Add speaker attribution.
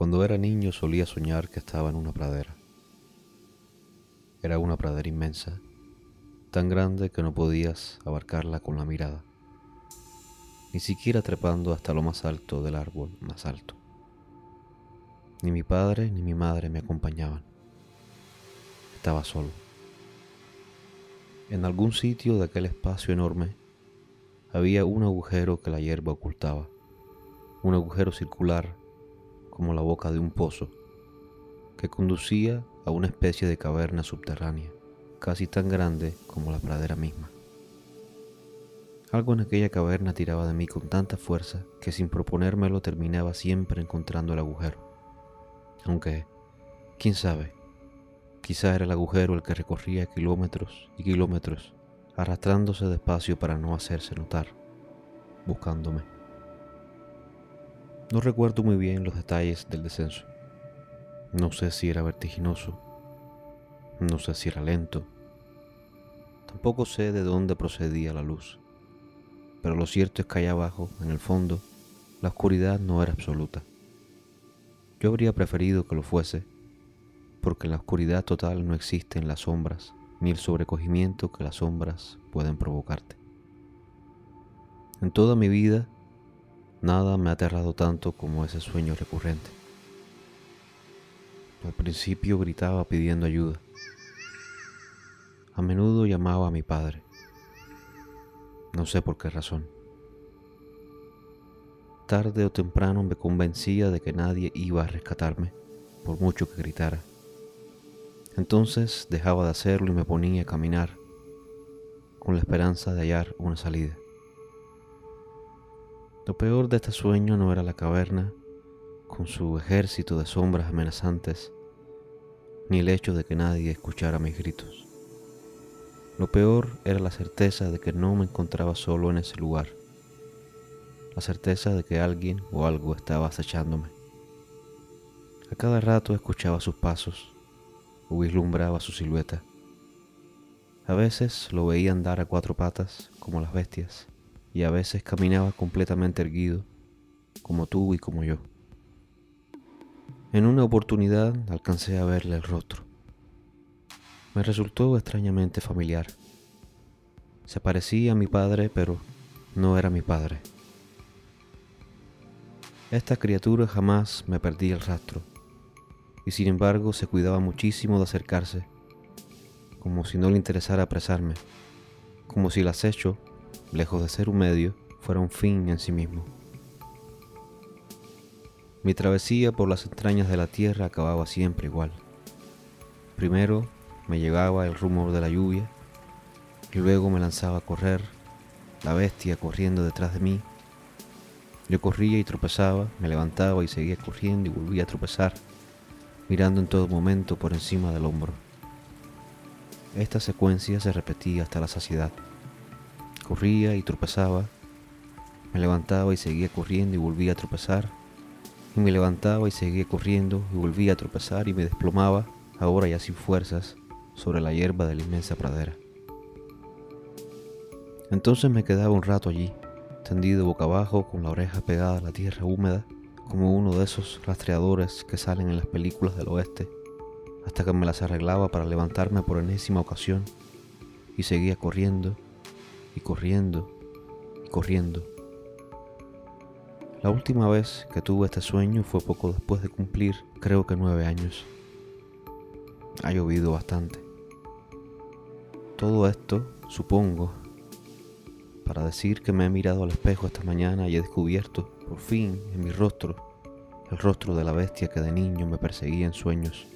Speaker 1: Cuando era niño solía soñar que estaba en una pradera. Era una pradera inmensa, tan grande que no podías abarcarla con la mirada, ni siquiera trepando hasta lo más alto del árbol más alto. Ni mi padre ni mi madre me acompañaban. Estaba solo. En algún sitio de aquel espacio enorme había un agujero que la hierba ocultaba, un agujero circular como la boca de un pozo, que conducía a una especie de caverna subterránea, casi tan grande como la pradera misma. Algo en aquella caverna tiraba de mí con tanta fuerza que sin proponérmelo terminaba siempre encontrando el agujero. Aunque, quién sabe, quizá era el agujero el que recorría kilómetros y kilómetros arrastrándose despacio para no hacerse notar, buscándome. No recuerdo muy bien los detalles del descenso. No sé si era vertiginoso, no sé si era lento, tampoco sé de dónde procedía la luz, pero lo cierto es que allá abajo, en el fondo, la oscuridad no era absoluta. Yo habría preferido que lo fuese, porque en la oscuridad total no existen las sombras ni el sobrecogimiento que las sombras pueden provocarte. En toda mi vida, nada me ha aterrado tanto como ese sueño recurrente. Al principio gritaba pidiendo ayuda. A menudo llamaba a mi padre. No sé por qué razón. Tarde o temprano me convencía de que nadie iba a rescatarme, por mucho que gritara. Entonces dejaba de hacerlo y me ponía a caminar con la esperanza de hallar una salida. Lo peor de este sueño no era la caverna con su ejército de sombras amenazantes, ni el hecho de que nadie escuchara mis gritos. Lo peor era la certeza de que no me encontraba solo en ese lugar, la certeza de que alguien o algo estaba acechándome. A cada rato escuchaba sus pasos o vislumbraba su silueta. A veces lo veía andar a cuatro patas, como las bestias, y a veces caminaba completamente erguido, como tú y como yo. En una oportunidad alcancé a verle el rostro. Me resultó extrañamente familiar. Se parecía a mi padre, pero no era mi padre. Esta criatura jamás me perdí el rastro y sin embargo se cuidaba muchísimo de acercarse, como si no le interesara apresarme, como si el acecho, lejos de ser un medio, fuera un fin en sí mismo. Mi travesía por las entrañas de la tierra acababa siempre igual. Primero me llegaba el rumor de la lluvia y luego me lanzaba a correr, la bestia corriendo detrás de mí. Yo corría y tropezaba, me levantaba y seguía corriendo y volvía a tropezar mirando en todo momento por encima del hombro. Esta secuencia se repetía hasta la saciedad. Corría y tropezaba, me levantaba y seguía corriendo y volvía a tropezar, y me levantaba y seguía corriendo y volvía a tropezar y me desplomaba, ahora ya sin fuerzas, sobre la hierba de la inmensa pradera. Entonces me quedaba un rato allí, tendido boca abajo, con la oreja pegada a la tierra húmeda, como uno de esos rastreadores que salen en las películas del oeste, hasta que me las arreglaba para levantarme por enésima ocasión y seguía corriendo y corriendo y corriendo. La última vez que tuve este sueño fue poco después de cumplir, creo que nueve años. Ha llovido bastante. Todo esto, supongo, para decir que me he mirado al espejo esta mañana y he descubierto, por fin, en mi rostro, el rostro de la bestia que de niño me perseguía en sueños